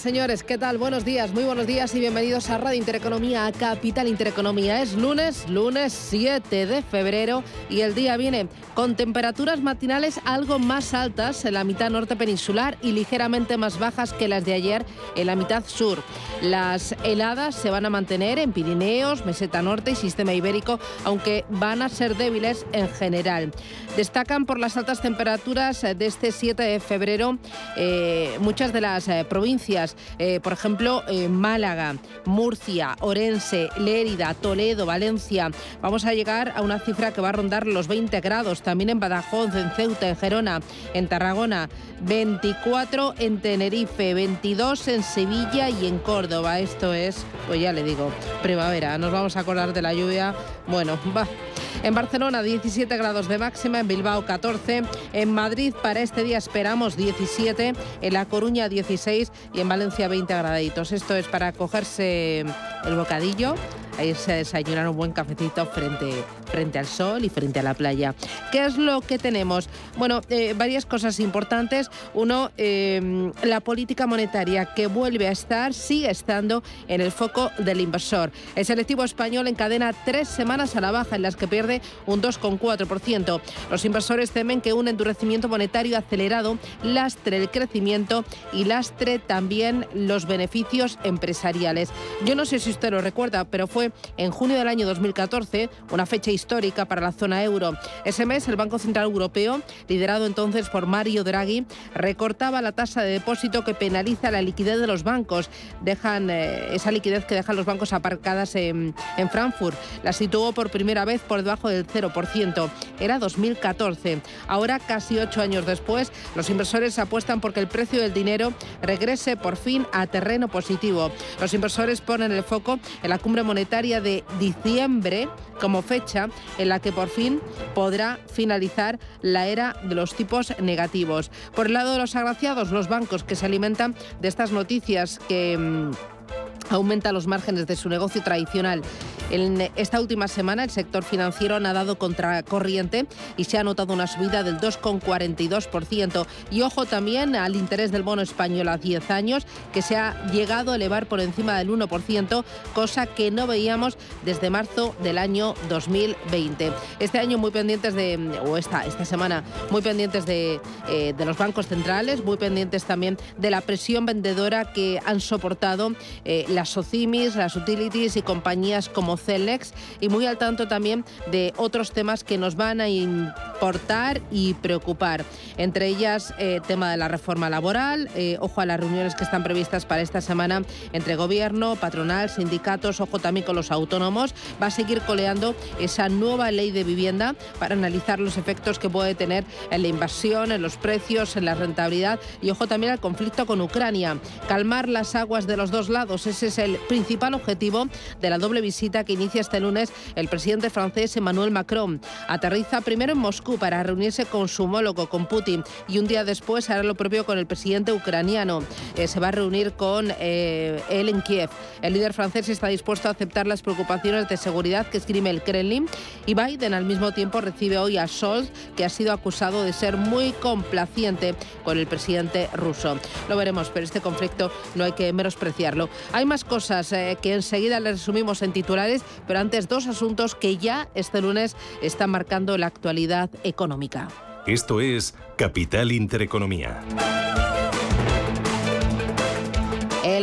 Señores, ¿qué tal? Buenos días, muy buenos días y bienvenidos a Radio Intereconomía, a Capital Intereconomía. Es lunes, lunes 7 de febrero y el día viene con temperaturas matinales algo más altas en la mitad norte peninsular y ligeramente más bajas que las de ayer en la mitad sur. Las heladas se van a mantener en Pirineos, Meseta Norte y Sistema Ibérico, aunque van a ser débiles en general. Destacan por las altas temperaturas de este 7 de febrero eh, muchas de las eh, provincias, eh, por ejemplo, Málaga, Murcia, Orense, Lérida, Toledo, Valencia. Vamos a llegar a una cifra que va a rondar los 20 grados, también en Badajoz, en Ceuta, en Gerona, en Tarragona, 24 en Tenerife, 22 en Sevilla y en Córdoba. Esto es, pues ya le digo, primavera. Nos vamos a acordar de la lluvia. Bueno, va. En Barcelona 17 grados de máxima, en Bilbao 14, en Madrid para este día esperamos 17, en La Coruña 16 y en Valencia 20 graditos. Esto es para cogerse el bocadillo a irse a desayunar un buen cafecito frente, frente al sol y frente a la playa. ¿Qué es lo que tenemos? Bueno, eh, varias cosas importantes. Uno, em, la política monetaria que vuelve a estar, sigue estando en el foco del inversor. El selectivo español encadena tres semanas a la baja en las que pierde un 2,4%. Los inversores temen que un endurecimiento monetario acelerado lastre el crecimiento y lastre también los beneficios empresariales. Yo no sé si usted lo recuerda, pero fue en junio del año 2014, una fecha histórica para la zona euro. Ese mes, el Banco Central Europeo, liderado entonces por Mario Draghi, recortaba la tasa de depósito que penaliza la liquidez de los bancos. Dejan eh, esa liquidez que dejan los bancos aparcadas en, en Frankfurt. La situó por primera vez por debajo del 0%. Era 2014. Ahora, casi ocho años después, los inversores apuestan porque el precio del dinero regrese por fin a terreno positivo. Los inversores ponen el foco en la cumbre monetaria de diciembre como fecha en la que por fin podrá finalizar la era de los tipos negativos. Por el lado de los agraciados, los bancos que se alimentan de estas noticias que mm, aumenta los márgenes de su negocio tradicional. En esta última semana el sector financiero ha nadado contra corriente y se ha notado una subida del 2,42%. Y ojo también al interés del bono español a 10 años, que se ha llegado a elevar por encima del 1%, cosa que no veíamos desde marzo del año 2020. Este año muy pendientes de, o esta, esta semana, muy pendientes de, eh, de los bancos centrales, muy pendientes también de la presión vendedora que han soportado eh, las SOCIMIS, las utilities y compañías como Celex y muy al tanto también de otros temas que nos van a importar y preocupar. Entre ellas, eh, tema de la reforma laboral, eh, ojo a las reuniones que están previstas para esta semana entre gobierno, patronal, sindicatos, ojo también con los autónomos. Va a seguir coleando esa nueva ley de vivienda para analizar los efectos que puede tener en la inversión, en los precios, en la rentabilidad y ojo también al conflicto con Ucrania. Calmar las aguas de los dos lados, ese es el principal objetivo de la doble visita que inicia este lunes el presidente francés Emmanuel Macron. Aterriza primero en Moscú para reunirse con su homólogo, con Putin, y un día después hará lo propio con el presidente ucraniano. Eh, se va a reunir con eh, él en Kiev. El líder francés está dispuesto a aceptar las preocupaciones de seguridad que escribe el Kremlin y Biden al mismo tiempo recibe hoy a Scholz, que ha sido acusado de ser muy complaciente con el presidente ruso. Lo veremos, pero este conflicto no hay que menospreciarlo. Hay más cosas eh, que enseguida les resumimos en titulares, pero antes dos asuntos que ya este lunes están marcando la actualidad económica. Esto es Capital Intereconomía.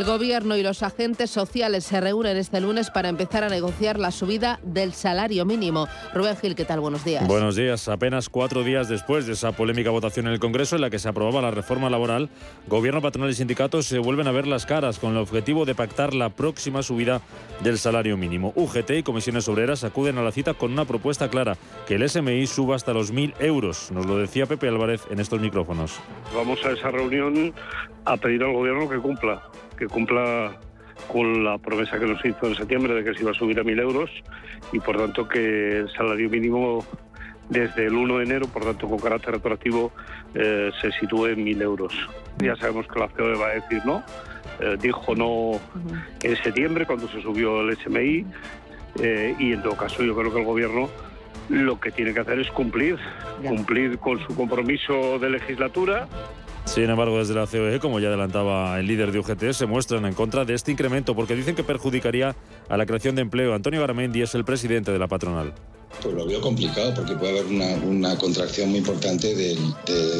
El Gobierno y los agentes sociales se reúnen este lunes para empezar a negociar la subida del salario mínimo. Rubén Gil, ¿qué tal? Buenos días. Buenos días. Apenas cuatro días después de esa polémica votación en el Congreso en la que se aprobaba la reforma laboral, Gobierno, patronal y sindicatos se vuelven a ver las caras con el objetivo de pactar la próxima subida del salario mínimo. UGT y comisiones obreras acuden a la cita con una propuesta clara, que el SMI suba hasta los 1.000 euros. Nos lo decía Pepe Álvarez en estos micrófonos. Vamos a esa reunión a pedir al Gobierno que cumpla que cumpla con la promesa que nos hizo en septiembre de que se iba a subir a 1.000 euros y por tanto que el salario mínimo desde el 1 de enero, por tanto con carácter retroactivo, eh, se sitúe en 1.000 euros. Ya sabemos que la COE va a decir no, eh, dijo no en septiembre cuando se subió el SMI eh, y en todo caso yo creo que el gobierno lo que tiene que hacer es cumplir, cumplir con su compromiso de legislatura sin embargo, desde la COE, como ya adelantaba el líder de UGT, se muestran en contra de este incremento porque dicen que perjudicaría a la creación de empleo. Antonio Garamendi es el presidente de la patronal. Pues lo veo complicado porque puede haber una, una contracción muy importante del,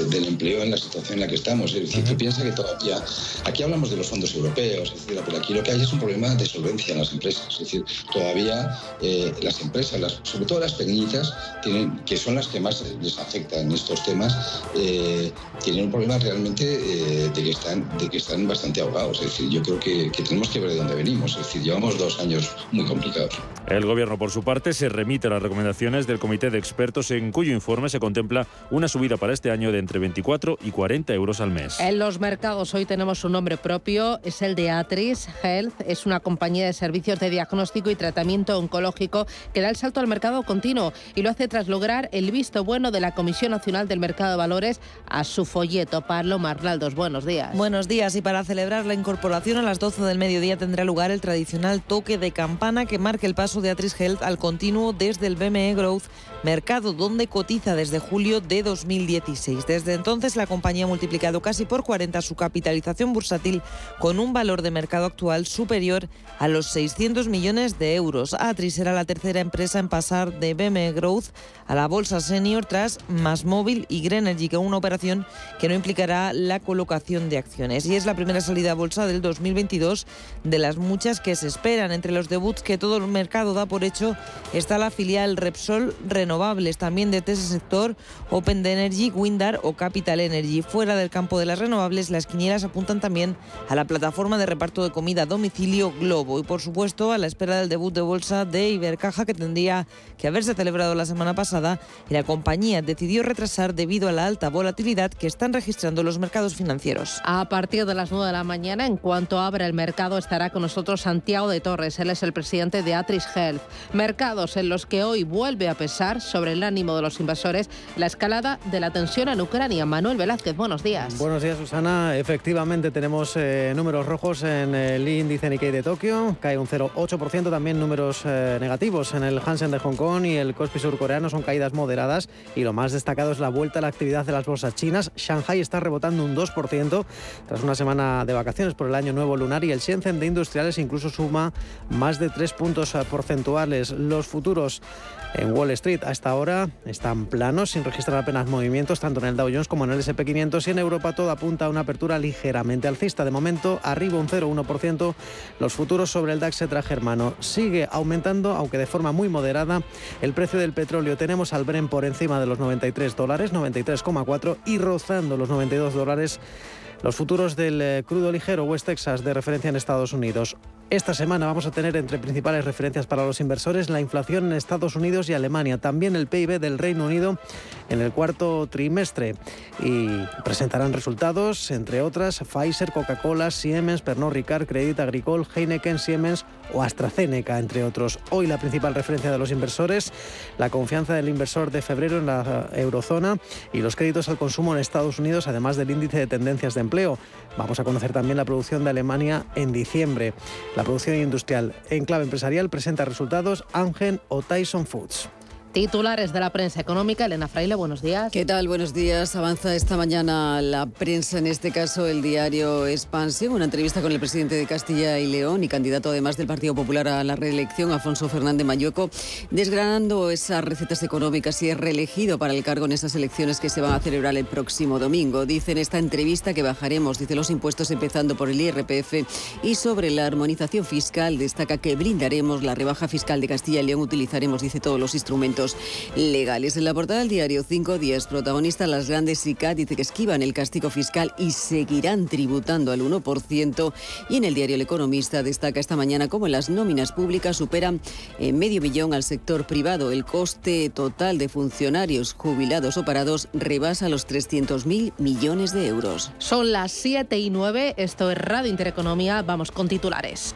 del, empleo en la situación en la que estamos. Es decir, que piensa que todavía, aquí hablamos de los fondos europeos, etcétera, pero aquí lo que hay es un problema de solvencia en las empresas. Es decir, todavía eh, las empresas, las, sobre todo las pequeñitas, tienen, que son las que más les afectan estos temas, eh, tienen un problema realmente eh, de, que están, de que están bastante ahogados. Es decir, yo creo que, que tenemos que ver de dónde venimos. Es decir, llevamos dos años muy complicados. El gobierno, por su parte, se remite a la recomendación recomendaciones del Comité de Expertos en cuyo informe se contempla una subida para este año de entre 24 y 40 euros al mes. En los mercados hoy tenemos un nombre propio, es el de Atris Health, es una compañía de servicios de diagnóstico y tratamiento oncológico que da el salto al mercado continuo y lo hace tras lograr el visto bueno de la Comisión Nacional del Mercado de Valores a su folleto. Paloma Arnaldos, buenos días. Buenos días y para celebrar la incorporación a las 12 del mediodía tendrá lugar el tradicional toque de campana que marca el paso de Atris Health al continuo desde el 20 ME Growth, mercado donde cotiza desde julio de 2016. Desde entonces la compañía ha multiplicado casi por 40 su capitalización bursátil con un valor de mercado actual superior a los 600 millones de euros. Atri será la tercera empresa en pasar de BME Growth a la bolsa senior tras Masmóvil y Grenergy, con una operación que no implicará la colocación de acciones. Y es la primera salida a bolsa del 2022 de las muchas que se esperan. Entre los debuts que todo el mercado da por hecho está la filial Repsol Renovables, también de ese sector Open Energy, Windar o Capital Energy. Fuera del campo de las renovables, las quinielas apuntan también a la plataforma de reparto de comida a domicilio Globo y por supuesto a la espera del debut de bolsa de Ibercaja que tendría que haberse celebrado la semana pasada y la compañía decidió retrasar debido a la alta volatilidad que están registrando los mercados financieros. A partir de las 9 de la mañana, en cuanto abra el mercado, estará con nosotros Santiago de Torres. Él es el presidente de Atris Health. Mercados en los que hoy vuelve a pesar sobre el ánimo de los inversores la escalada de la tensión en Ucrania. Manuel Velázquez, buenos días. Buenos días, Susana. Efectivamente, tenemos eh, números rojos en el índice Nikkei de Tokio, cae un 0,8%. También números eh, negativos en el Hansen de Hong Kong y el Kospi surcoreano son caídas moderadas. Y lo más destacado es la vuelta a la actividad de las bolsas chinas. Shanghai está rebotando un 2% tras una semana de vacaciones por el año nuevo lunar y el Shenzhen de industriales incluso suma más de 3 puntos eh, porcentuales. Los futuros en Wall Street hasta ahora están planos, sin registrar apenas movimientos, tanto en el Dow Jones como en el SP500 y en Europa todo apunta a una apertura ligeramente alcista. De momento, arriba un 0,1%. Los futuros sobre el DAX germano sigue aumentando, aunque de forma muy moderada, el precio del petróleo. Tenemos al Bren por encima de los 93 dólares, 93,4 y rozando los 92 dólares los futuros del eh, crudo ligero West Texas de referencia en Estados Unidos. Esta semana vamos a tener entre principales referencias para los inversores la inflación en Estados Unidos y Alemania, también el PIB del Reino Unido en el cuarto trimestre y presentarán resultados entre otras Pfizer, Coca-Cola, Siemens, Pernod Ricard, Credit Agricole, Heineken, Siemens o AstraZeneca, entre otros. Hoy la principal referencia de los inversores, la confianza del inversor de febrero en la eurozona y los créditos al consumo en Estados Unidos, además del índice de tendencias de empleo. Vamos a conocer también la producción de Alemania en diciembre. La producción industrial en clave empresarial presenta resultados Angen o Tyson Foods. Titulares de la prensa económica. Elena Fraile, buenos días. ¿Qué tal? Buenos días. Avanza esta mañana la prensa, en este caso el diario Expansión, una entrevista con el presidente de Castilla y León y candidato además del Partido Popular a la reelección, Alfonso Fernández Mayoco, desgranando esas recetas económicas y es reelegido para el cargo en esas elecciones que se van a celebrar el próximo domingo. Dice en esta entrevista que bajaremos, dice, los impuestos empezando por el IRPF y sobre la armonización fiscal destaca que brindaremos la rebaja fiscal de Castilla y León, utilizaremos, dice, todos los instrumentos legales. En la portada del diario Cinco Días, protagonista las grandes SICA dice que esquivan el castigo fiscal y seguirán tributando al 1%. Y en el diario El Economista destaca esta mañana cómo las nóminas públicas superan en medio millón al sector privado. El coste total de funcionarios jubilados o parados rebasa los 300.000 millones de euros. Son las 7 y 9. Esto es Radio Intereconomía. Vamos con titulares.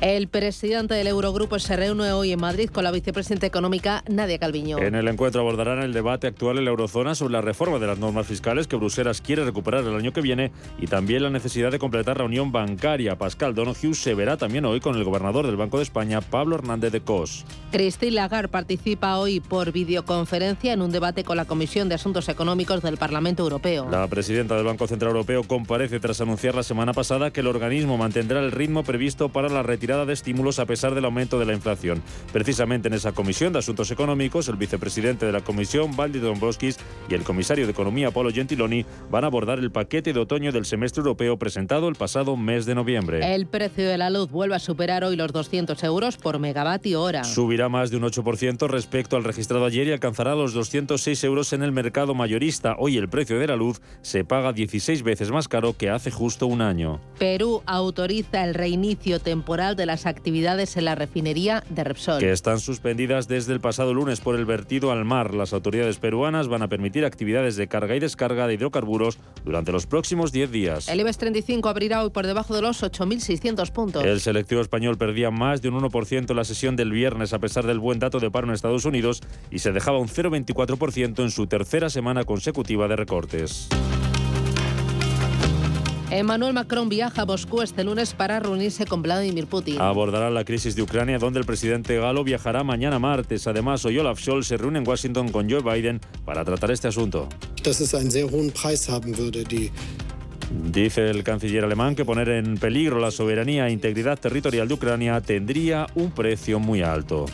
El presidente del Eurogrupo se reúne hoy en Madrid con la vicepresidenta económica Nadia Calviño. En el encuentro abordarán el debate actual en la eurozona sobre la reforma de las normas fiscales que Bruselas quiere recuperar el año que viene y también la necesidad de completar la unión bancaria. Pascal Donoghue se verá también hoy con el gobernador del Banco de España, Pablo Hernández de Cos. Christine Lagarde participa hoy por videoconferencia en un debate con la Comisión de Asuntos Económicos del Parlamento Europeo. La presidenta del Banco Central Europeo comparece tras anunciar la semana pasada que el organismo mantendrá el ritmo previsto para la retirada de estímulos a pesar del aumento de la inflación. Precisamente en esa comisión de asuntos económicos, el vicepresidente de la comisión, Valdi Dombrovskis, y el comisario de Economía, Paolo Gentiloni, van a abordar el paquete de otoño del semestre europeo presentado el pasado mes de noviembre. El precio de la luz vuelve a superar hoy los 200 euros por megavatio hora. Subirá más de un 8% respecto al registrado ayer y alcanzará los 206 euros en el mercado mayorista. Hoy el precio de la luz se paga 16 veces más caro que hace justo un año. Perú autoriza el reinicio temporal de las actividades en la refinería de Repsol. Que están suspendidas desde el pasado lunes por el vertido al mar. Las autoridades peruanas van a permitir actividades de carga y descarga de hidrocarburos durante los próximos 10 días. El IBEX 35 abrirá hoy por debajo de los 8.600 puntos. El selectivo español perdía más de un 1% en la sesión del viernes a pesar del buen dato de paro en Estados Unidos y se dejaba un 0,24% en su tercera semana consecutiva de recortes. Emmanuel Macron viaja a Moscú este lunes para reunirse con Vladimir Putin. Abordará la crisis de Ucrania, donde el presidente galo viajará mañana martes. Además, hoy Olaf Scholz se reúne en Washington con Joe Biden para tratar este asunto. Dice el canciller alemán que poner en peligro la soberanía e integridad territorial de Ucrania tendría un precio muy alto.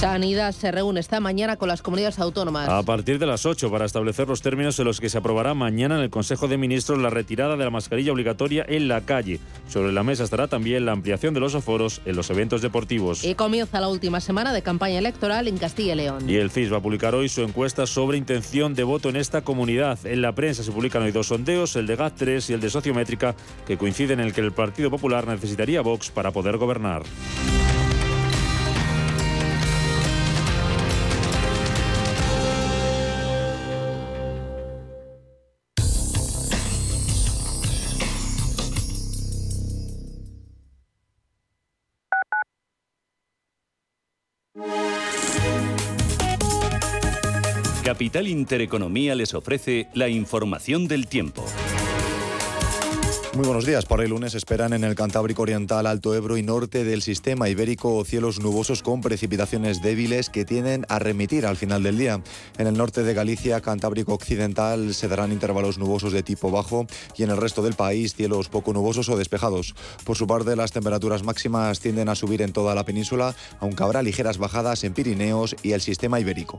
Sanidad se reúne esta mañana con las comunidades autónomas. A partir de las 8 para establecer los términos en los que se aprobará mañana en el Consejo de Ministros la retirada de la mascarilla obligatoria en la calle. Sobre la mesa estará también la ampliación de los aforos en los eventos deportivos. Y comienza la última semana de campaña electoral en Castilla y León. Y el CIS va a publicar hoy su encuesta sobre intención de voto en esta comunidad. En la prensa se publican hoy dos sondeos, el de GAT3 y el de Sociométrica, que coinciden en el que el Partido Popular necesitaría Vox para poder gobernar. Capital Intereconomía les ofrece la información del tiempo. Muy buenos días. Para el lunes esperan en el Cantábrico Oriental, Alto Ebro y norte del sistema ibérico cielos nubosos con precipitaciones débiles que tienden a remitir al final del día. En el norte de Galicia, Cantábrico Occidental, se darán intervalos nubosos de tipo bajo y en el resto del país cielos poco nubosos o despejados. Por su parte, las temperaturas máximas tienden a subir en toda la península, aunque habrá ligeras bajadas en Pirineos y el sistema ibérico.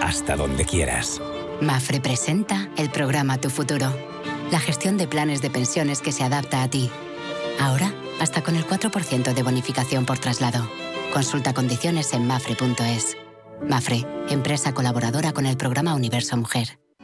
Hasta donde quieras. Mafre presenta el programa Tu Futuro, la gestión de planes de pensiones que se adapta a ti. Ahora, hasta con el 4% de bonificación por traslado. Consulta condiciones en mafre.es. Mafre, empresa colaboradora con el programa Universo Mujer.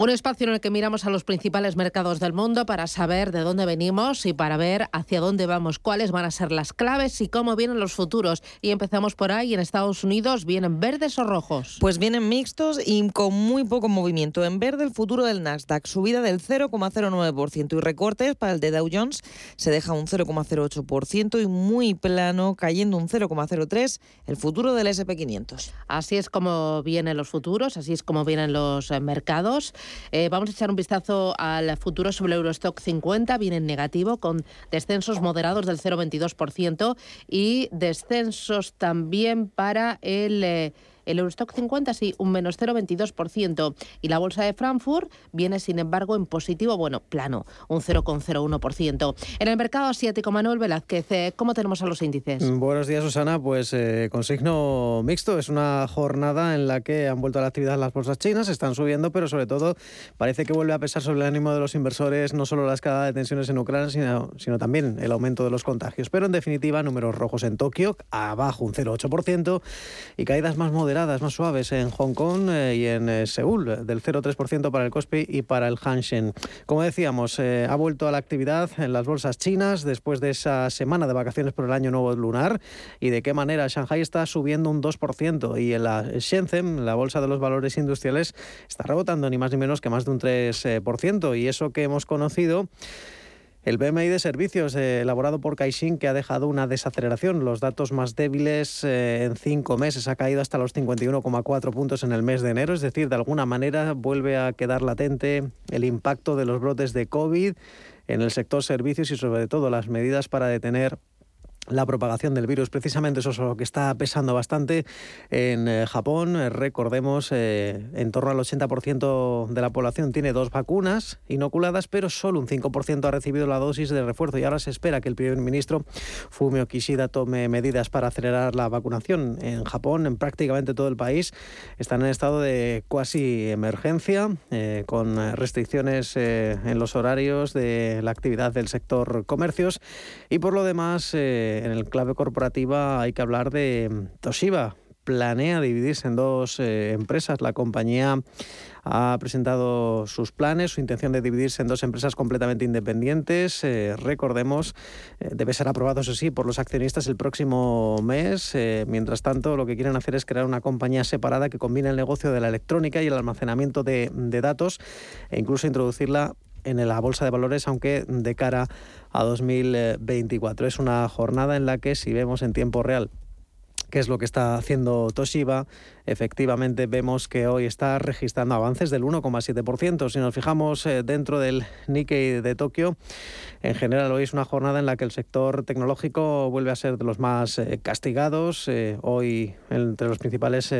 Un espacio en el que miramos a los principales mercados del mundo para saber de dónde venimos y para ver hacia dónde vamos, cuáles van a ser las claves y cómo vienen los futuros. Y empezamos por ahí, en Estados Unidos, ¿vienen verdes o rojos? Pues vienen mixtos y con muy poco movimiento. En verde el futuro del Nasdaq, subida del 0,09% y recortes para el de Dow Jones se deja un 0,08% y muy plano, cayendo un 0,03% el futuro del SP500. Así es como vienen los futuros, así es como vienen los eh, mercados. Eh, vamos a echar un vistazo al futuro sobre el Eurostock 50. Viene en negativo con descensos moderados del 0,22% y descensos también para el... Eh, el Eurostock 50 sí, un menos 0,22%. Y la bolsa de Frankfurt viene, sin embargo, en positivo, bueno, plano, un 0,01%. En el mercado asiático, Manuel Velázquez, eh, ¿cómo tenemos a los índices? Buenos días, Susana. Pues eh, con signo mixto. Es una jornada en la que han vuelto a la actividad las bolsas chinas, están subiendo, pero sobre todo parece que vuelve a pesar sobre el ánimo de los inversores no solo la escalada de tensiones en Ucrania, sino, sino también el aumento de los contagios. Pero en definitiva, números rojos en Tokio, abajo un 0,8% y caídas más moderadas más suaves en Hong Kong eh, y en eh, Seúl, del 0,3% para el Kospi y para el Hanshen. Como decíamos, eh, ha vuelto a la actividad en las bolsas chinas después de esa semana de vacaciones por el año nuevo lunar y de qué manera Shanghai está subiendo un 2% y en la Shenzhen, la bolsa de los valores industriales, está rebotando ni más ni menos que más de un 3% y eso que hemos conocido el BMI de servicios eh, elaborado por Caixin que ha dejado una desaceleración. Los datos más débiles eh, en cinco meses ha caído hasta los 51,4 puntos en el mes de enero. Es decir, de alguna manera vuelve a quedar latente el impacto de los brotes de COVID en el sector servicios y sobre todo las medidas para detener la propagación del virus. Precisamente eso es lo que está pesando bastante en eh, Japón. Eh, recordemos, eh, en torno al 80% de la población tiene dos vacunas inoculadas, pero solo un 5% ha recibido la dosis de refuerzo y ahora se espera que el primer ministro Fumio Kishida tome medidas para acelerar la vacunación. En Japón, en prácticamente todo el país, están en estado de cuasi emergencia, con restricciones en los horarios de la actividad del sector comercios y por lo demás en el clave corporativa hay que hablar de mm, Toshiba. Planea dividirse en dos eh, empresas. La compañía ha presentado sus planes, su intención de dividirse en dos empresas completamente independientes. Eh, recordemos, eh, debe ser aprobado, eso sí, por los accionistas el próximo mes. mientras tanto, lo que quieren hacer es crear una compañía separada que combine el negocio de la electrónica y el almacenamiento de, datos e incluso introducirla en la bolsa de valores, aunque de cara a 2024. Es una jornada en la que si vemos en tiempo real qué es lo que está haciendo Toshiba, efectivamente vemos que hoy está registrando avances del 1,7%. Si nos fijamos eh, dentro del Nikkei de Tokio, en general hoy es una jornada en la que el sector tecnológico vuelve a ser de los más eh, castigados. Eh, hoy entre los principales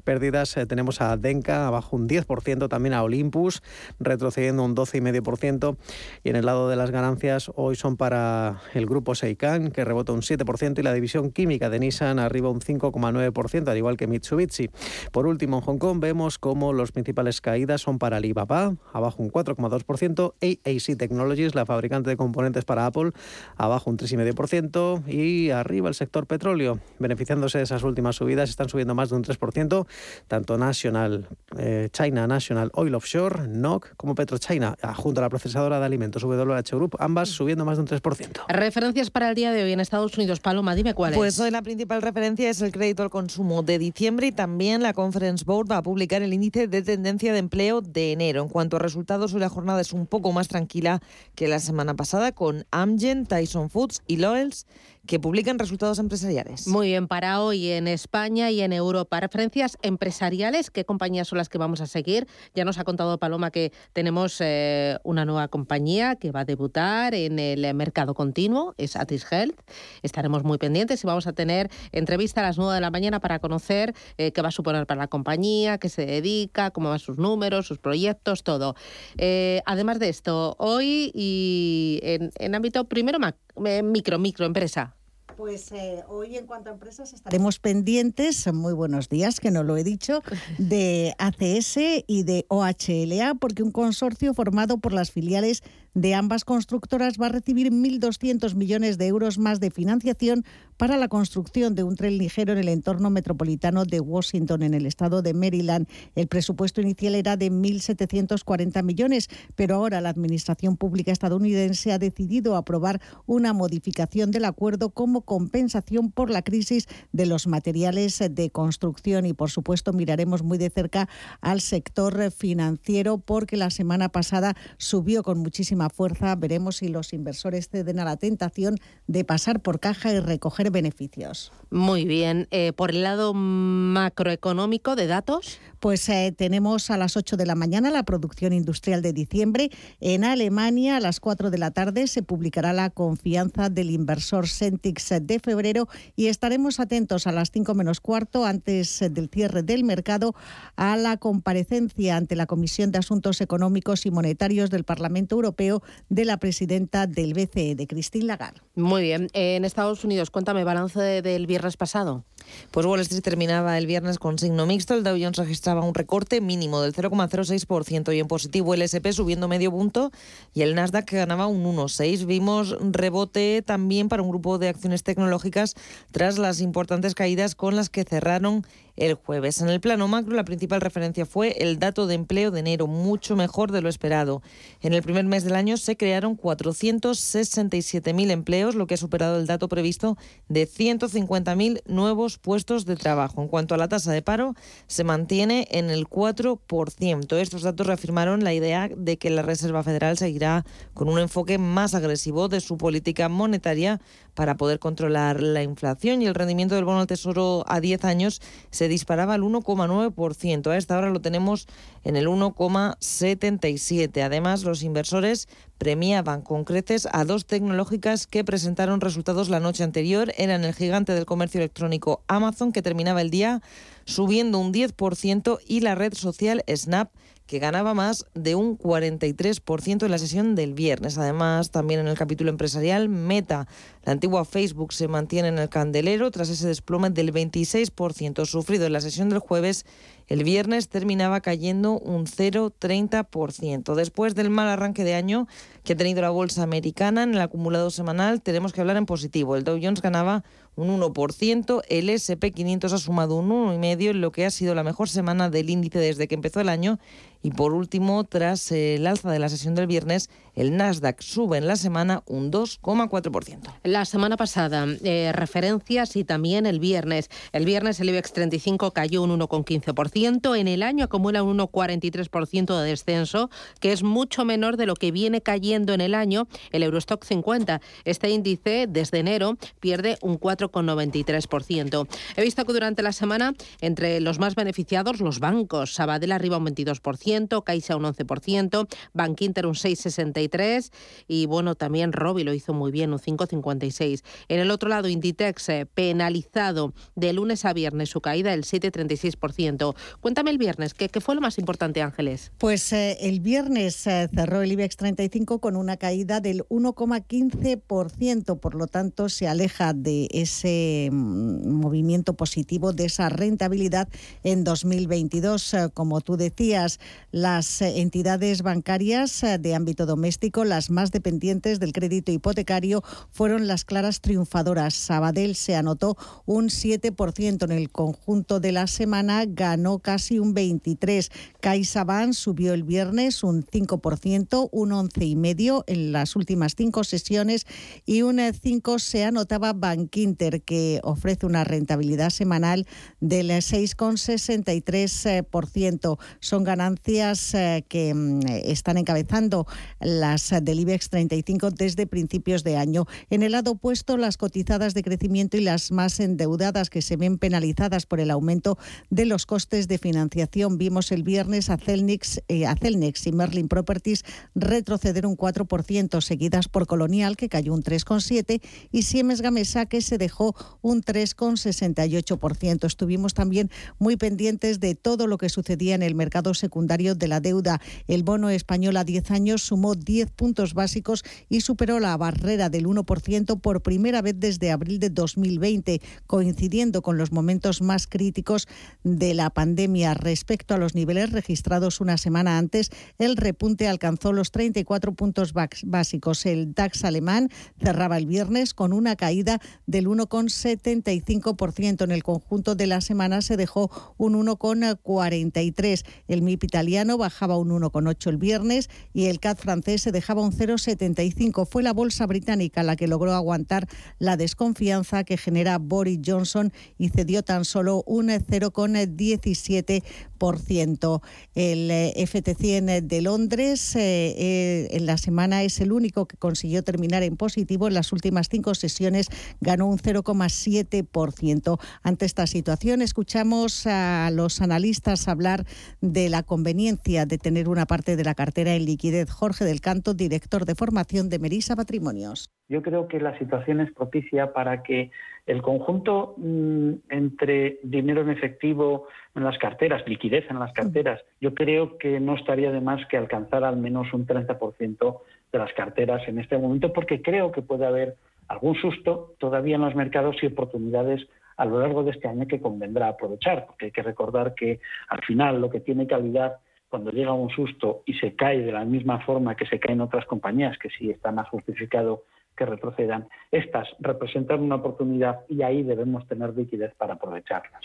pérdidas eh, tenemos a Denka abajo un 10%, también a Olympus retrocediendo un 12,5% y en el lado de las ganancias hoy son para el grupo Seikan que rebota un 7% y la división química de Nissan arriba un 5,9% al igual que Mitsubishi. Por último en Hong Kong vemos como los principales caídas son para Alibaba abajo un 4,2%, AAC Technologies la fabricante de componentes para Apple abajo un 3,5% y arriba el sector petróleo beneficiándose de esas últimas subidas están subiendo más de un 3% tanto National, eh, China National Oil Offshore, NOC, como PetroChina, junto a la procesadora de alimentos WH Group, ambas subiendo más de un 3%. Referencias para el día de hoy en Estados Unidos. Paloma, dime cuáles. Pues hoy la principal referencia es el crédito al consumo de diciembre y también la Conference Board va a publicar el índice de tendencia de empleo de enero. En cuanto a resultados, hoy la jornada es un poco más tranquila que la semana pasada con Amgen, Tyson Foods y Loels que publican resultados empresariales. Muy bien, para hoy en España y en Europa. Referencias empresariales, ¿qué compañías son las que vamos a seguir? Ya nos ha contado Paloma que tenemos eh, una nueva compañía que va a debutar en el mercado continuo, es Atis Health. Estaremos muy pendientes y vamos a tener entrevista a las 9 de la mañana para conocer eh, qué va a suponer para la compañía, qué se dedica, cómo van sus números, sus proyectos, todo. Eh, además de esto, hoy y en, ámbito primero micro, microempresa. Pues eh, hoy en cuanto a empresas estaremos pendientes, muy buenos días, que no lo he dicho, de ACS y de OHLA, porque un consorcio formado por las filiales de ambas constructoras va a recibir 1.200 millones de euros más de financiación para la construcción de un tren ligero en el entorno metropolitano de Washington, en el estado de Maryland. El presupuesto inicial era de 1.740 millones, pero ahora la Administración Pública estadounidense ha decidido aprobar una modificación del acuerdo como compensación por la crisis de los materiales de construcción. Y, por supuesto, miraremos muy de cerca al sector financiero porque la semana pasada subió con muchísima fuerza. Veremos si los inversores ceden a la tentación de pasar por caja y recoger beneficios. Muy bien. Eh, por el lado macroeconómico de datos. Pues eh, tenemos a las 8 de la mañana la producción industrial de diciembre. En Alemania, a las 4 de la tarde, se publicará la confianza del inversor Centix de febrero y estaremos atentos a las 5 menos cuarto, antes del cierre del mercado, a la comparecencia ante la Comisión de Asuntos Económicos y Monetarios del Parlamento Europeo de la presidenta del BCE, de Christine Lagarde. Muy bien. En Estados Unidos, cuéntame, balance del viernes pasado. Pues Wall Street terminaba el viernes con signo mixto. El Dow Jones un recorte mínimo del 0,06% y en positivo el SP subiendo medio punto y el Nasdaq ganaba un 1,6. Vimos rebote también para un grupo de acciones tecnológicas tras las importantes caídas con las que cerraron el jueves. En el plano macro, la principal referencia fue el dato de empleo de enero, mucho mejor de lo esperado. En el primer mes del año se crearon 467.000 empleos, lo que ha superado el dato previsto de 150.000 nuevos puestos de trabajo. En cuanto a la tasa de paro, se mantiene en el 4%. Estos datos reafirmaron la idea de que la Reserva Federal seguirá con un enfoque más agresivo de su política monetaria para poder controlar la inflación y el rendimiento del bono al tesoro a 10 años se disparaba al 1,9%. A esta hora lo tenemos en el 1,77. Además, los inversores premiaban con creces a dos tecnológicas que presentaron resultados la noche anterior. Eran el gigante del comercio electrónico Amazon, que terminaba el día subiendo un 10%, y la red social Snap, que ganaba más de un 43% en la sesión del viernes. Además, también en el capítulo empresarial, Meta, la antigua Facebook, se mantiene en el candelero tras ese desplome del 26% sufrido en la sesión del jueves. El viernes terminaba cayendo un 0,30%. Después del mal arranque de año que ha tenido la bolsa americana en el acumulado semanal, tenemos que hablar en positivo. El Dow Jones ganaba un 1%, el SP500 ha sumado un 1,5% en lo que ha sido la mejor semana del índice desde que empezó el año y por último, tras el alza de la sesión del viernes, el Nasdaq sube en la semana un 2,4%. La semana pasada, eh, referencias y también el viernes. El viernes el IBEX 35 cayó un 1,15%. En el año acumula un 1,43% de descenso, que es mucho menor de lo que viene cayendo en el año el Eurostock 50. Este índice, desde enero, pierde un 4,93%. He visto que durante la semana, entre los más beneficiados, los bancos. Sabadell arriba un 22%. Caixa un 11%, Bank Inter un 6,63% y bueno, también Robi lo hizo muy bien, un 5,56%. En el otro lado, Inditex eh, penalizado de lunes a viernes su caída del 7,36%. Cuéntame el viernes, ¿qué, fue lo más importante, Ángeles? Pues eh, el viernes eh, cerró el IBEX 35 con una caída del 1,15%, por lo tanto se aleja de ese mm, movimiento positivo, de esa rentabilidad en 2022. Como tú decías, las eh, entidades bancarias eh, de ámbito doméstico, las más dependientes del crédito hipotecario, fueron las claras triunfadoras. Sabadell se anotó un 7% en el conjunto de la semana, ganó casi un 23%. CaixaBank subió el viernes un 5%, un 11,5% en las últimas cinco sesiones y un 5% se anotaba Bankinter, que ofrece una rentabilidad semanal del 6,63%. Son ganancias eh, que mm, están encabezando las del IBEX 35 desde principios de año. En el lado opuesto, las cotizadas de crecimiento y las más endeudadas que se ven penalizadas por el aumento de los costes de financiación. Vimos el viernes a Celnex, eh, a Celnex y Merlin Properties retroceder un 4%, seguidas por Colonial, que cayó un 3,7%, y Siemens Gamesa, que se dejó un 3,68%. Estuvimos también muy pendientes de todo lo que sucedía en el mercado secundario de la deuda. El bono español a 10 años sumó 10 puntos básicos y superó la barrera del 1% por primera vez desde abril de 2020, coincidiendo con los momentos más críticos de la pandemia. Respecto a los niveles registrados una semana antes, el repunte alcanzó los 34 puntos básicos. El DAX alemán cerraba el viernes con una caída del 1,75%. En el conjunto de la semana se dejó un 1,43. El MIP italiano bajaba un 1,8 el viernes y el CAD francés se dejaba un 0,75. Fue la bolsa británica la que logró aguantar la desconfianza que genera Boris Johnson y cedió tan solo un 0,17%. El eh, FT100 de Londres eh, eh, en la semana es el único que consiguió terminar en positivo. En las últimas cinco sesiones ganó un 0,7%. Ante esta situación, escuchamos a los analistas hablar de la conveniencia de tener una parte de la cartera en liquidez. Jorge del Canto, director de formación de Merisa Patrimonios. Yo creo que la situación es propicia para que el conjunto mm, entre dinero en efectivo en las carteras, liquidez en las carteras, yo creo que no estaría de más que alcanzar al menos un 30% de las carteras en este momento, porque creo que puede haber algún susto todavía en los mercados y oportunidades a lo largo de este año que convendrá aprovechar, porque hay que recordar que al final lo que tiene calidad cuando llega un susto y se cae de la misma forma que se caen otras compañías, que sí está más justificado que retrocedan, estas representan una oportunidad y ahí debemos tener liquidez para aprovecharlas.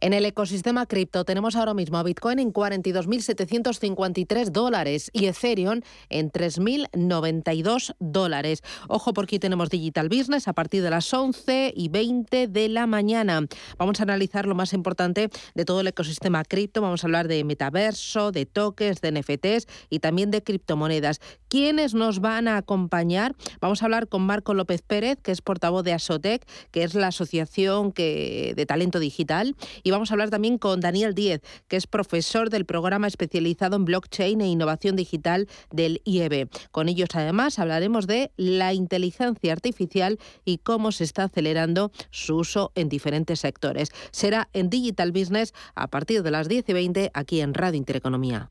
En el ecosistema cripto tenemos ahora mismo a Bitcoin en 42.753 dólares y Ethereum en 3.092 dólares. Ojo porque aquí tenemos Digital Business a partir de las 11 y 20 de la mañana. Vamos a analizar lo más importante de todo el ecosistema cripto. Vamos a hablar de metaverso, de tokens, de NFTs y también de criptomonedas. ¿Quiénes nos van a acompañar? Vamos a hablar con Marco López Pérez, que es portavoz de Asotec, que es la asociación de talento digital vamos a hablar también con Daniel Díez, que es profesor del programa especializado en blockchain e innovación digital del IEB. Con ellos además hablaremos de la inteligencia artificial y cómo se está acelerando su uso en diferentes sectores. Será en Digital Business a partir de las 10 y 20 aquí en Radio Intereconomía.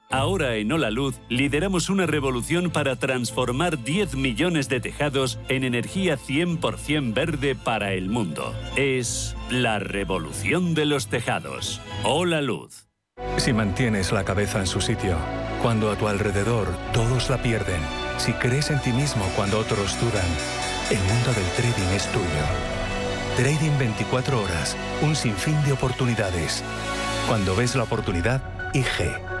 Ahora en Hola Luz lideramos una revolución para transformar 10 millones de tejados en energía 100% verde para el mundo. Es la revolución de los tejados. Hola Luz. Si mantienes la cabeza en su sitio, cuando a tu alrededor todos la pierden, si crees en ti mismo cuando otros dudan, el mundo del trading es tuyo. Trading 24 horas, un sinfín de oportunidades. Cuando ves la oportunidad, IG.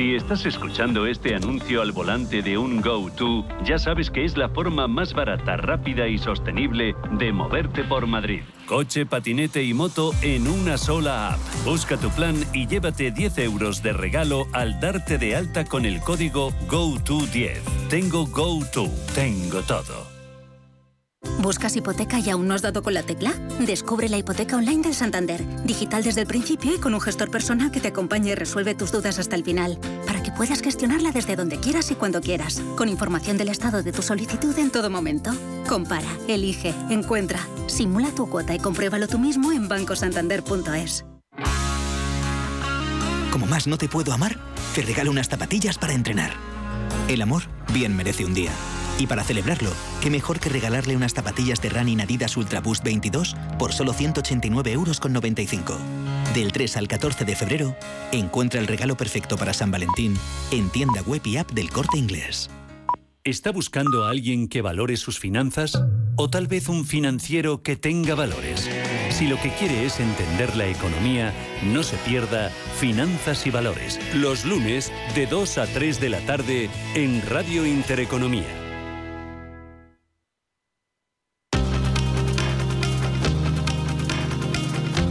Si estás escuchando este anuncio al volante de un GoTo, ya sabes que es la forma más barata, rápida y sostenible de moverte por Madrid. Coche, patinete y moto en una sola app. Busca tu plan y llévate 10 euros de regalo al darte de alta con el código GoTo10. Tengo GoTo, tengo todo. ¿Buscas hipoteca y aún no has dado con la tecla? Descubre la hipoteca online del Santander, digital desde el principio y con un gestor personal que te acompañe y resuelve tus dudas hasta el final. Para que puedas gestionarla desde donde quieras y cuando quieras, con información del estado de tu solicitud en todo momento. Compara, elige, encuentra, simula tu cuota y compruébalo tú mismo en bancosantander.es. Como más no te puedo amar, te regalo unas zapatillas para entrenar. El amor bien merece un día. Y para celebrarlo, qué mejor que regalarle unas zapatillas de running Adidas Ultra Boost 22 por solo 189 euros con 95. Del 3 al 14 de febrero, encuentra el regalo perfecto para San Valentín en tienda web y app del Corte Inglés. ¿Está buscando a alguien que valore sus finanzas? ¿O tal vez un financiero que tenga valores? Si lo que quiere es entender la economía, no se pierda Finanzas y Valores, los lunes de 2 a 3 de la tarde en Radio Intereconomía.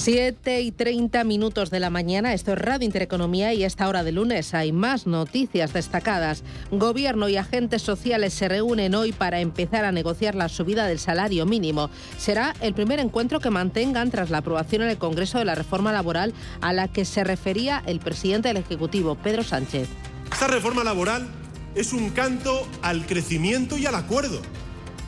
7 y 30 minutos de la mañana, esto es Radio Intereconomía y esta hora de lunes hay más noticias destacadas. Gobierno y agentes sociales se reúnen hoy para empezar a negociar la subida del salario mínimo. Será el primer encuentro que mantengan tras la aprobación en el Congreso de la reforma laboral a la que se refería el presidente del Ejecutivo, Pedro Sánchez. Esta reforma laboral es un canto al crecimiento y al acuerdo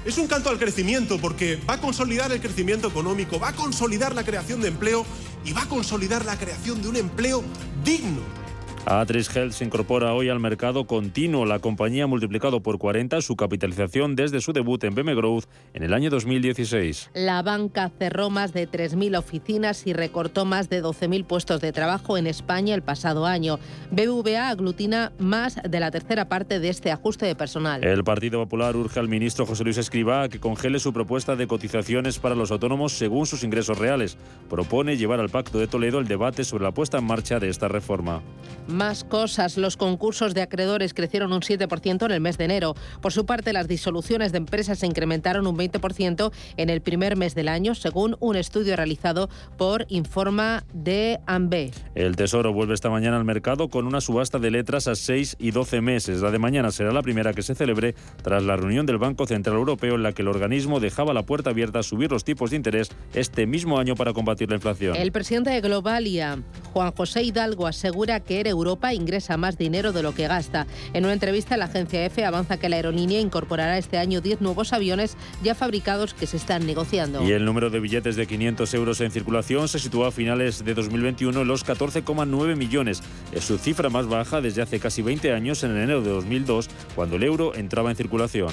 es un canto al crecimiento porque va a consolidar el crecimiento económico, va a consolidar la creación de empleo y va a consolidar la creación de un empleo digno A3 Health se incorpora hoy al mercado continuo. La compañía ha multiplicado por 40 su capitalización desde su debut en BM Growth en el año 2016. La banca cerró más de 3.000 oficinas y recortó más de 12.000 puestos de trabajo en España el pasado año. BBVA aglutina más de la tercera parte de este ajuste de personal. El Partido Popular urge al ministro José Luis Escribá a que congele su propuesta de cotizaciones para los autónomos según sus ingresos reales. Propone llevar al Pacto de Toledo el debate sobre la puesta en marcha de esta reforma. Más cosas. Los concursos de acreedores crecieron un 7% en el mes de enero. Por su parte, las disoluciones de empresas se incrementaron un 20% en el primer mes del año, según un estudio realizado por Informa de AMBE. El Tesoro vuelve esta mañana al mercado con una subasta de letras a 6 y 12 meses. La de mañana será la primera que se celebre tras la reunión del Banco Central Europeo en la que el organismo dejaba la puerta abierta a subir los tipos de interés este mismo año para combatir la inflación. El presidente de Globalia, Juan José Hidalgo, asegura que Air Europa ingresa más dinero de lo que gasta. En una entrevista, la agencia EFE avanza que la aerolínea incorporará este año 10 nuevos aviones ya fabricados que se están negociando. Y el número de billetes de 500 euros en circulación se sitúa a finales de 2021 en los 14,9 millones. Es su cifra más baja desde hace casi 20 años, en enero de 2002, cuando el euro entraba en circulación.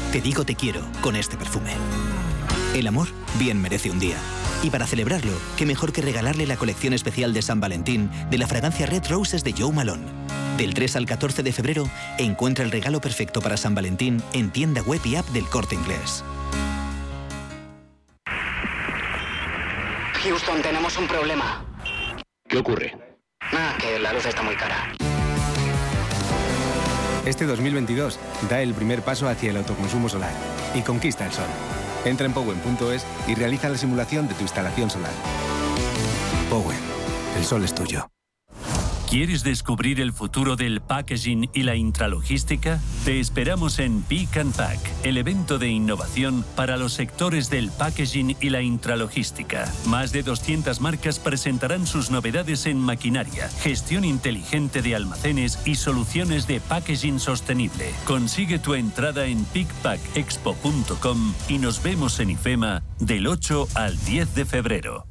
Te digo te quiero con este perfume. El amor bien merece un día. Y para celebrarlo, qué mejor que regalarle la colección especial de San Valentín de la fragancia Red Roses de Joe Malone. Del 3 al 14 de febrero, encuentra el regalo perfecto para San Valentín en tienda web y app del Corte Inglés. Houston, tenemos un problema. ¿Qué ocurre? Ah, que la luz está muy cara. Este 2022 da el primer paso hacia el autoconsumo solar y conquista el sol. Entra en Powen.es y realiza la simulación de tu instalación solar. Powen, el sol es tuyo. ¿Quieres descubrir el futuro del packaging y la intralogística? Te esperamos en Pick and Pack, el evento de innovación para los sectores del packaging y la intralogística. Más de 200 marcas presentarán sus novedades en maquinaria, gestión inteligente de almacenes y soluciones de packaging sostenible. Consigue tu entrada en pickpackexpo.com y nos vemos en IFEMA del 8 al 10 de febrero.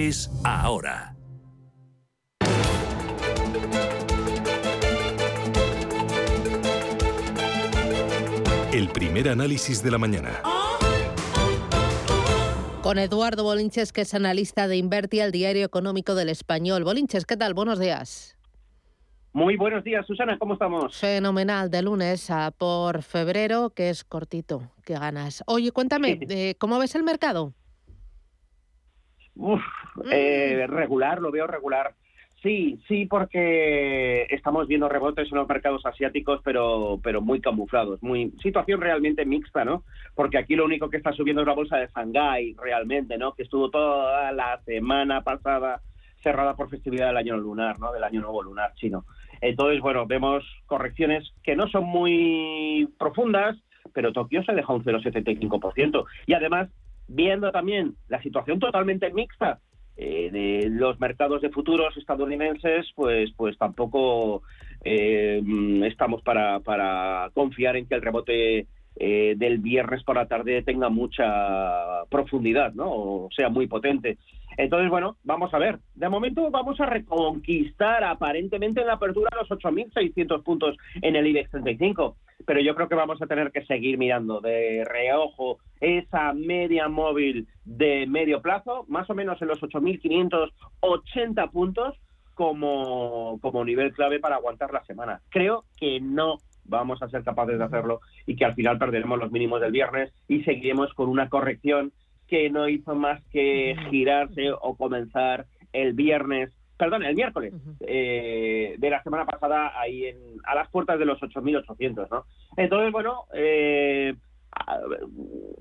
ahora. El primer análisis de la mañana. Con Eduardo Bolinches, que es analista de Inverti, el diario económico del español. Bolinches, ¿qué tal? Buenos días. Muy buenos días, Susana, ¿cómo estamos? Fenomenal, de lunes a por febrero, que es cortito, que ganas. Oye, cuéntame, eh, ¿cómo ves el mercado? Uf, eh, regular, lo veo regular. Sí, sí, porque estamos viendo rebotes en los mercados asiáticos, pero, pero muy camuflados, muy situación realmente mixta, ¿no? Porque aquí lo único que está subiendo es la bolsa de Shanghái, realmente, ¿no? Que estuvo toda la semana pasada cerrada por festividad del año lunar, ¿no? Del año nuevo lunar chino. Entonces, bueno, vemos correcciones que no son muy profundas, pero Tokio se deja un 0,75%. Y además, viendo también la situación totalmente mixta eh, de los mercados de futuros estadounidenses, pues, pues tampoco eh, estamos para, para confiar en que el rebote eh, del viernes por la tarde tenga mucha profundidad, ¿no? O sea muy potente. Entonces, bueno, vamos a ver. De momento vamos a reconquistar aparentemente en la apertura los 8.600 puntos en el IBEX 35. Pero yo creo que vamos a tener que seguir mirando de reojo esa media móvil de medio plazo, más o menos en los 8.580 puntos como, como nivel clave para aguantar la semana. Creo que no vamos a ser capaces de hacerlo y que al final perderemos los mínimos del viernes y seguiremos con una corrección que no hizo más que girarse o comenzar el viernes, perdón, el miércoles eh, de la semana pasada ahí en, a las puertas de los 8.800, ¿no? Entonces, bueno, eh,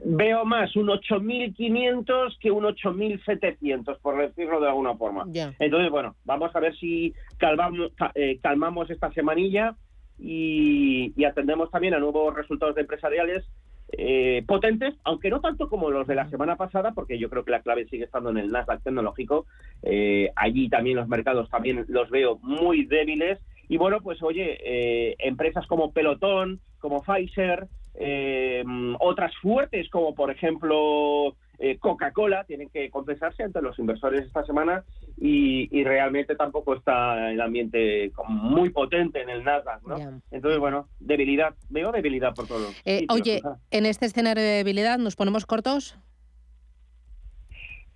veo más un 8.500 que un 8.700, por decirlo de alguna forma. Entonces, bueno, vamos a ver si calmamos, eh, calmamos esta semanilla y, atendemos también a nuevos resultados empresariales eh, potentes, aunque no tanto como los de la semana pasada, porque yo creo que la clave sigue estando en el Nasdaq tecnológico. Eh, allí también los mercados también los veo muy débiles. Y bueno, pues oye, eh, empresas como Pelotón, como Pfizer, otras fuertes como por ejemplo eh, Coca-Cola tienen que compensarse ante los inversores esta semana y, realmente tampoco está el ambiente muy potente en el Nasdaq, ¿no? Entonces, bueno, debilidad, veo debilidad por todos. Eh, oye, en este escenario de debilidad, ¿nos ponemos cortos?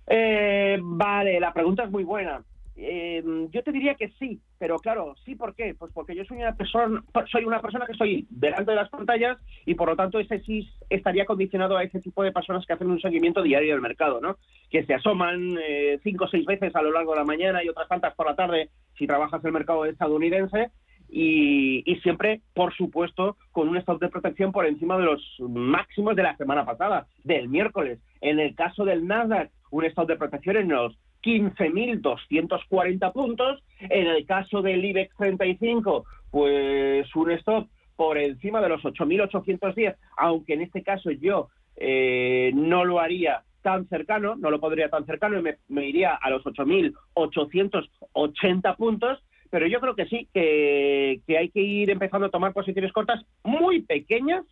Eh, vale, la pregunta es muy buena. Eh, yo te diría que sí, pero claro, sí, ¿por qué? Pues porque yo soy una persona, soy una persona que estoy delante de las pantallas y por lo tanto ese sí estaría condicionado a ese tipo de personas que hacen un seguimiento diario del mercado, ¿no? Que se asoman eh, cinco o seis veces a lo largo de la mañana y otras tantas por la tarde si trabajas el mercado estadounidense y, siempre, por supuesto, con un estado de protección por encima de los máximos de la semana pasada, del miércoles. En el caso del Nasdaq, un estado de protección en los 15.240 puntos. En el caso del IBEX 35, pues un stop por encima de los 8.810, aunque en este caso yo eh, no lo haría tan cercano, no lo podría tan cercano y me, iría a los 8.880 puntos, pero yo creo que sí, que, hay que ir empezando a tomar posiciones cortas muy pequeñas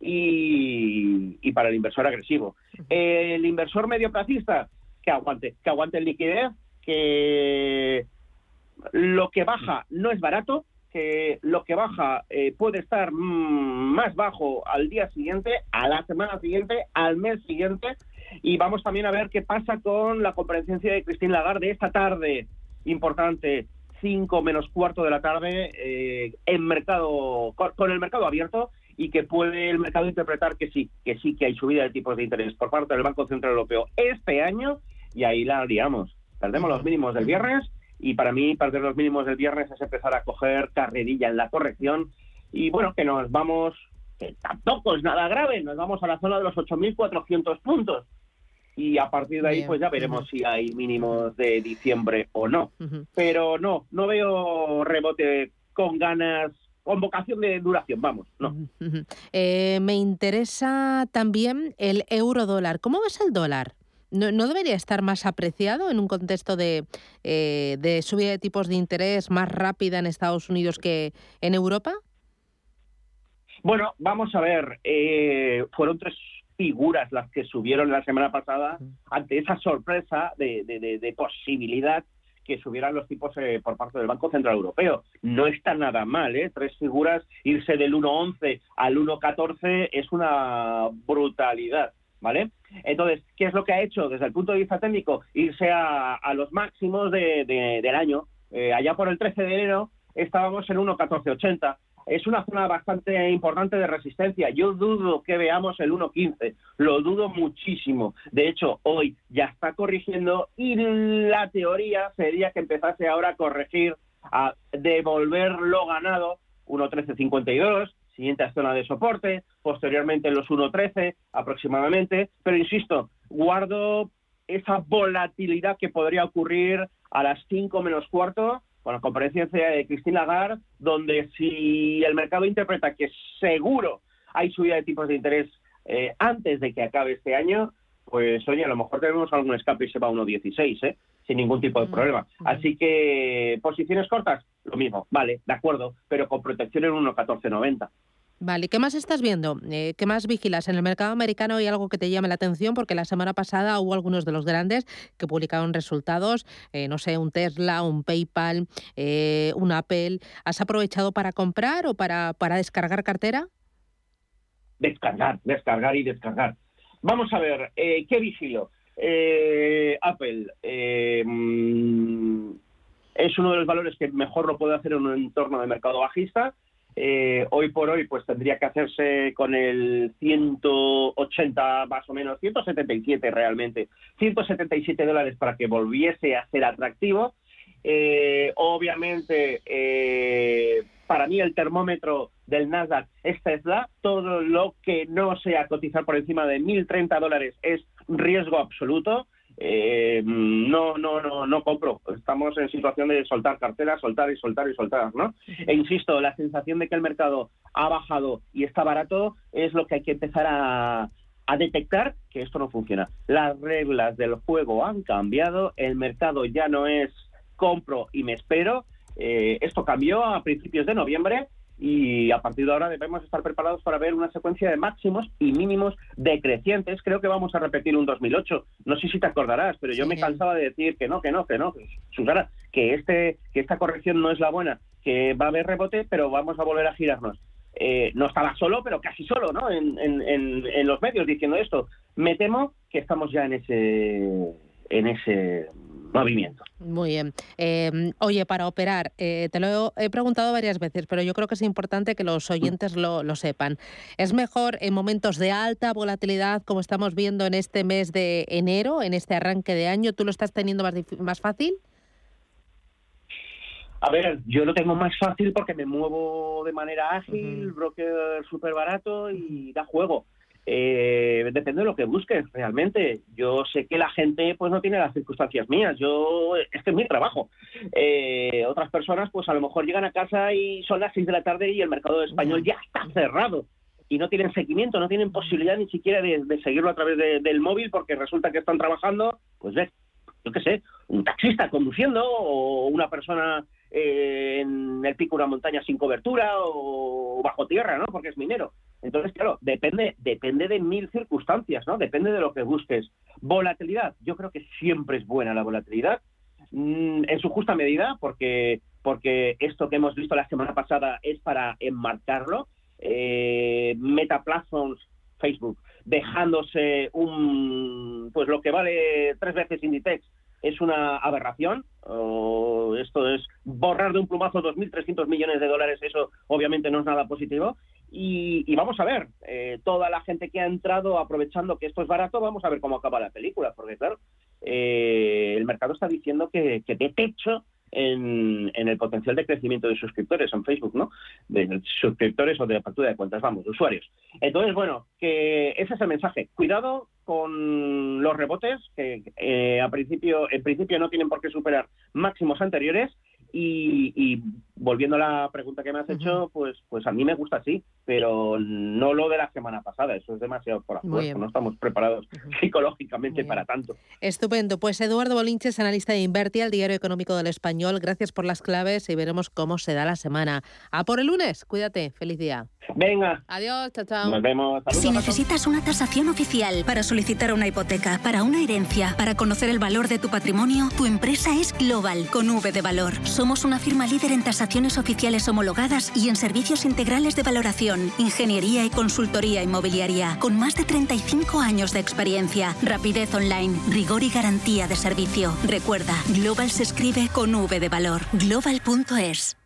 y, y para el inversor agresivo. El inversor medio placista, que aguante, que aguante liquidez, que lo que baja no es barato, que lo que baja eh, puede estar mm, más bajo al día siguiente, a la semana siguiente, al mes siguiente, y vamos también a ver qué pasa con la comparecencia de Cristín Lagarde esta tarde, importante, 5 menos cuarto de la tarde, eh, en mercado, con el mercado abierto y que puede el mercado interpretar que sí, que sí que hay subida de tipos de interés por parte del Banco Central Europeo este año y ahí la liamos. Perdemos los mínimos del viernes y para mí perder los mínimos del viernes es empezar a coger carrerilla en la corrección y bueno, que nos vamos, que tampoco es nada grave, nos vamos a la zona de los 8.400 puntos. y a partir de ahí pues ya veremos si hay mínimos de diciembre o no. Pero no, no veo rebote con ganas, con vocación de duración, vamos, no. Eh, me interesa también el euro dólar. ¿Cómo ves el dólar? ¿No, debería estar más apreciado en un contexto de, eh, de subida de tipos de interés más rápida en Estados Unidos que en Europa? Bueno, vamos a ver. Eh, fueron tres figuras las que subieron la semana pasada ante esa sorpresa de, posibilidad que subieran los tipos eh, por parte del Banco Central Europeo. No está nada mal, ¿eh? Tres figuras, irse del 1.11 al 1.14 es una brutalidad. ¿Vale? Entonces, ¿qué es lo que ha hecho desde el punto de vista técnico? Irse a, los máximos del año. Eh, allá por el 13 de enero estábamos en 1.1480. Es una zona bastante importante de resistencia. Yo dudo que veamos el 1.15. Lo dudo muchísimo. De hecho, hoy ya está corrigiendo y la teoría sería que empezase ahora a corregir, a devolver lo ganado 1.1352 siguiente zona de soporte, posteriormente los 1.13 aproximadamente, pero insisto, guardo esa volatilidad que podría ocurrir a las 5 menos cuarto con la conferencia de Cristina Lagarde, donde si el mercado interpreta que seguro hay subida de tipos de interés eh, antes de que acabe este año, pues oye, a lo mejor tenemos algún escape y se va a 1.16, ¿eh? sin ningún tipo de problema. Así que posiciones cortas, lo mismo, vale, de acuerdo, pero con protección en 1.1490. Vale, ¿qué más estás viendo? Eh, ¿Qué más vigilas? En el mercado americano hay algo que te llame la atención porque la semana pasada hubo algunos de los grandes que publicaron resultados, eh, no sé, un Tesla, un PayPal, eh, un Apple. ¿Has aprovechado para comprar o para, para descargar cartera? Descargar, descargar y descargar. Vamos a ver, ¿qué vigilo? Apple mm, es uno de los valores que mejor lo puede hacer en un entorno de mercado bajista eh, hoy por hoy pues tendría que hacerse con el 180 más o menos, 177 realmente, 177 dólares para que volviese a ser atractivo. Eh, obviamente, eh, para mí el termómetro del Nasdaq es Tesla. Todo lo que no sea cotizar por encima de 1.030 dólares es riesgo absoluto eh, no, no, no, no compro. Estamos en situación de soltar carteras, soltar y soltar y soltar, ¿no? E insisto, la sensación de que el mercado ha bajado y está barato es lo que hay que empezar a, detectar que esto no funciona. Las reglas del juego han cambiado, el mercado ya no es compro y me espero. Eh, esto cambió a principios de noviembre y a partir de ahora debemos estar preparados para ver una secuencia de máximos y mínimos decrecientes. Creo que vamos a repetir un 2008. No sé si te acordarás, pero yo me cansaba de decir que no, que no, que no, Susana, que este, que esta corrección no es la buena, que va a haber rebote, pero vamos a volver a girarnos. Eh, no estaba solo, pero casi solo, ¿no? En, en, en los medios diciendo esto. Me temo que estamos ya en ese, en ese movimiento. Muy bien. Em, oye, para operar, eh, te lo he, preguntado varias veces, pero yo creo que es importante que los oyentes lo, sepan. ¿Es mejor en momentos de alta volatilidad, como estamos viendo en este mes de enero, en este arranque de año? ¿Tú lo estás teniendo más, más fácil? A ver, yo lo tengo más fácil porque me muevo de manera ágil, broker súper barato y da juego. Eh, depende de lo que busques realmente. Yo sé que la gente pues no tiene las circunstancias mías. Yo este es mi trabajo. Eh, otras personas pues a lo mejor llegan a casa y son las 6 de la tarde y el mercado español ya está cerrado y no tienen seguimiento, no tienen posibilidad ni siquiera de, seguirlo a través del móvil porque resulta que están trabajando, pues ves, yo qué sé, un taxista conduciendo o una persona eh, en el pico de una montaña sin cobertura o bajo tierra, ¿no? Porque es minero. Entonces, claro, depende, depende de mil circunstancias, ¿no? Depende de lo que busques. Volatilidad, yo creo que siempre es buena la volatilidad, mm, en su justa medida, porque, porque esto que hemos visto la semana pasada es para enmarcarlo. Eh, Meta Platforms, Facebook, dejándose un, pues lo que vale tres veces Inditex, es una aberración. esto es borrar de un plumazo 2.300 millones de dólares, eso obviamente no es nada positivo. Y, vamos a ver, eh, toda la gente que ha entrado aprovechando que esto es barato, vamos a ver cómo acaba la película, porque claro, eh, el mercado está diciendo que, de techo en, el potencial de crecimiento de suscriptores en Facebook, ¿no? De suscriptores o de apertura de cuentas, vamos, usuarios. Entonces, bueno, que ese es el mensaje. Cuidado con los rebotes, que eh, a principio, en principio no tienen por qué superar máximos anteriores y, volviendo a la pregunta que me has hecho, pues, pues a mí me gusta así, pero no lo de la semana pasada, eso es demasiado por afuera, no estamos preparados psicológicamente para tanto. Estupendo, pues Eduardo Bolinches, analista de Inverti, al Diario Económico del Español, gracias por las claves y veremos cómo se da la semana. A por el lunes, cuídate, feliz día. Venga. Adiós, chao, chao. Nos vemos. si necesitas una tasación oficial para solicitar una hipoteca, para una herencia, para conocer el valor de tu patrimonio, tu empresa es Global, con V de valor. Somos una firma líder en oficiales homologadas y en servicios integrales de valoración, ingeniería y consultoría inmobiliaria, con más de 35 años de experiencia, rapidez online, rigor y garantía de servicio. Recuerda, Global se escribe con V de valor. Global.es.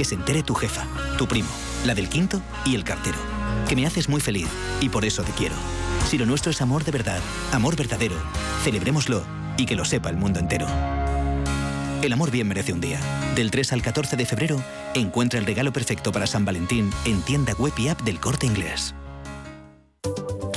que se entere tu jefa, tu primo, la del quinto y el cartero. Que me haces muy feliz y por eso te quiero. Si lo nuestro es amor de verdad, amor verdadero, celebrémoslo y que lo sepa el mundo entero. El amor bien merece un día. Del 3 al 14 de febrero, encuentra el regalo perfecto para San Valentín en tienda web y app del corte inglés.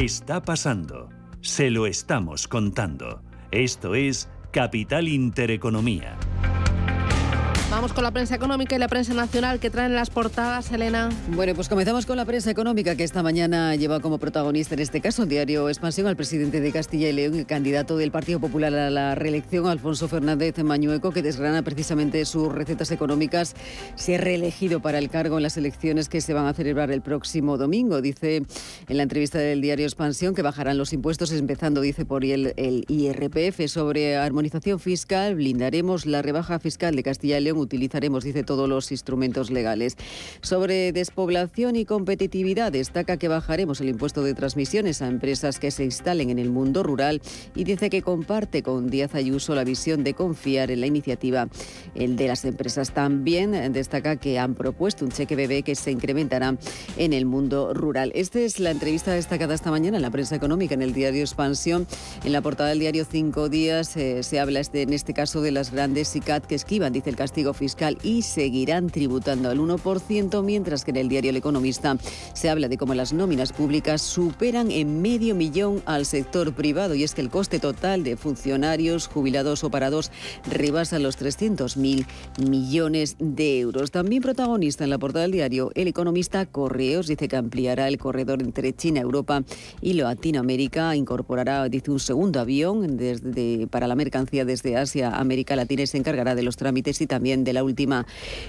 Está pasando. Se lo estamos contando. Esto es Capital Intereconomía. Vamos con la prensa económica y la prensa nacional que traen las portadas, Elena. Bueno, pues comenzamos con la prensa económica que esta mañana lleva como protagonista en este caso el diario Expansión al presidente de Castilla y León, el candidato del Partido Popular a la reelección, Alfonso Fernández Mañueco, que desgrana precisamente sus recetas económicas. Se ha reelegido para el cargo en las elecciones que se van a celebrar el próximo domingo. Dice en la entrevista del diario Expansión que bajarán los impuestos, empezando, dice, por el, el IRPF sobre armonización fiscal. Blindaremos la rebaja fiscal de Castilla y León utilizaremos, dice, todos los instrumentos legales. Sobre despoblación y competitividad, destaca que bajaremos el impuesto de transmisiones a empresas que se instalen en el mundo rural y dice que comparte con Díaz Ayuso la visión de confiar en la iniciativa el de las empresas. También destaca que han propuesto un cheque bebé que se incrementará en el mundo rural. Esta es la entrevista destacada esta mañana en la prensa económica, en el diario Expansión. En la portada del diario Cinco Días eh, se habla este, en este caso de las grandes SICAT que esquivan, dice el castigo fiscal y seguirán tributando al 1%, mientras que en el diario El Economista se habla de cómo las nóminas públicas superan en medio millón al sector privado y es que el coste total de funcionarios, jubilados o parados rebasa los 300.000 millones de euros. También protagonista en la portada del diario El Economista Correos dice que ampliará el corredor entre China, Europa y Latinoamérica, incorporará, dice, un segundo avión para la mercancía desde Asia, América Latina y se encargará de los trámites y también de la última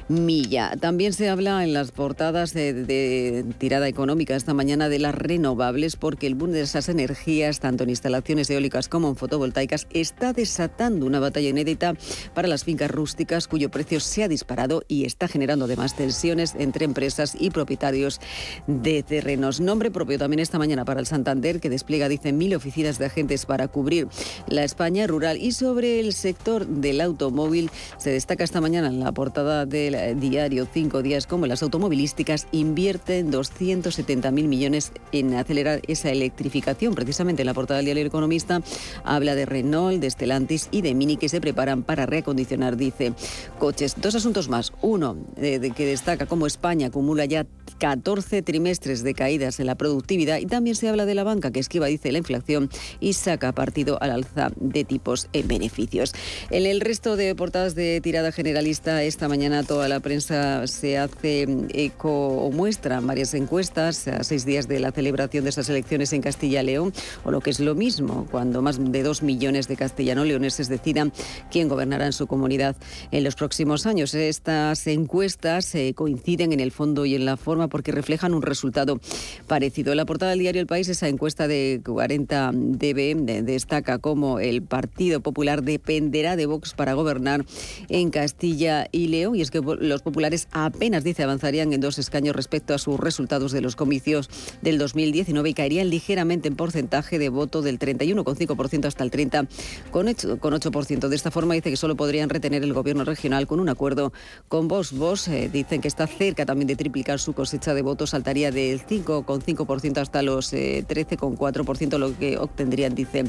milla. También se habla en las portadas de, de tirada económica esta mañana de las renovables porque el boom de esas energías, tanto en instalaciones eólicas como en fotovoltaicas, está desatando una batalla inédita para las fincas rústicas cuyo precio se ha disparado y está generando además tensiones entre empresas y propietarios de terrenos. Nombre propio también esta mañana para el Santander que despliega, dicen, mil oficinas de agentes para cubrir la España rural. Y sobre el sector del automóvil se destaca esta mañana en la portada del diario Cinco Días como las automovilísticas invierten 270.000 millones en acelerar esa electrificación. Precisamente en la portada del diario El Economista habla de Renault, de Stellantis y de Mini que se preparan para reacondicionar, dice, coches. Dos asuntos más. Uno, eh, que destaca cómo España acumula ya 14 trimestres de caídas en la productividad y también se habla de la banca que esquiva, dice, la inflación y saca partido al alza de tipos en beneficios. En el resto de portadas de tirada generalista, esta mañana toda la prensa se hace eco o muestra varias encuestas a seis días de la celebración de esas elecciones en Castilla y León, o lo que es lo mismo, cuando más de dos millones de castellano-leoneses decidan quién gobernará en su comunidad en los próximos años. Estas encuestas eh, coinciden en el fondo y en la forma porque reflejan un resultado parecido. En la portada del diario El País, esa encuesta de 40 DB destaca cómo el Partido Popular dependerá de Vox para gobernar en Castilla y León. Y es que los populares apenas, dice, avanzarían en dos escaños respecto a sus resultados de los comicios del 2019 y caerían ligeramente en porcentaje de voto del 31,5% hasta el 30,8%. De esta forma dice que solo podrían retener el gobierno regional con un acuerdo con Vox. Vox eh, dicen que está cerca también de triplicar su cosecha de votos, saltaría del 5,5% hasta los 13,4%, eh, lo que obtendrían, dice,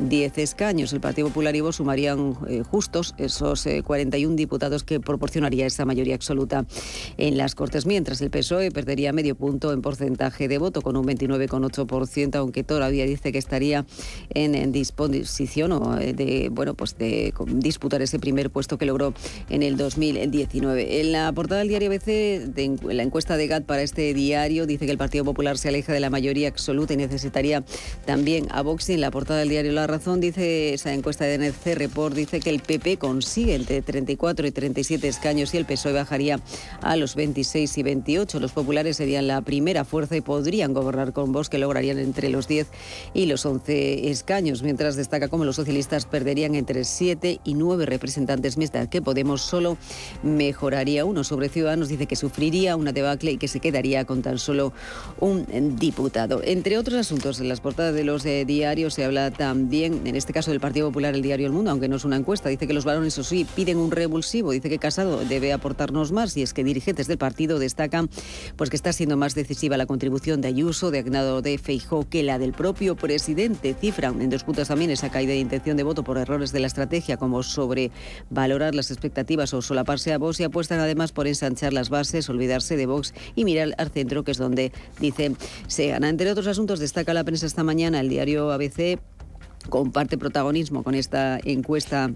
10 escaños. El Partido Popular y Vox sumarían eh, justos esos 41 diputados que proporcionaría esa mayoría absoluta en las Cortes, mientras el PSOE perdería medio punto en porcentaje de voto con un 29,8%, aunque todavía dice que estaría en, disposición o de, bueno, pues de disputar ese primer puesto que logró en el 2019. En la portada del diario ABC, de, la encuesta de GAT para este diario dice que el Partido Popular se aleja de la mayoría absoluta y necesitaría también a Vox. En la portada del diario La Razón dice esa encuesta de NC Report dice que el PP consigue entre 34 y 37 escaños y el PSOE bajaría a los 26 y 28. Los populares serían la primera fuerza y podrían gobernar con Vox que lograrían entre los 10 y los 11 escaños, mientras destaca como los socialistas perderían entre 7 y 9 representantes, mientras que Podemos solo mejoraría uno. Sobre Ciudadanos dice que sufriría una debacle y que se quedaría con tan solo un diputado. Entre otros asuntos, en las portadas de los eh, diarios se habla también, en este caso del Partido Popular, el diario El Mundo, aunque no es una encuesta, dice que los varones, eso sí, piden un revulsivo, dice que Casado debe aportarnos más y es que dirigentes del partido destacan pues que está siendo más decisiva la contribución de Ayuso, de Agnado de Feijó, que la del propio presidente. Cifran en dos también esa caída de intención de voto por errores de la estrategia, como sobrevalorar las expectativas o solaparse a Vox y apuestan además por ensanchar las bases, olvidarse de Vox y mirar al centro, que es donde dice se gana. Entre otros asuntos, destaca la prensa esta mañana, el diario ABC comparte protagonismo con esta encuesta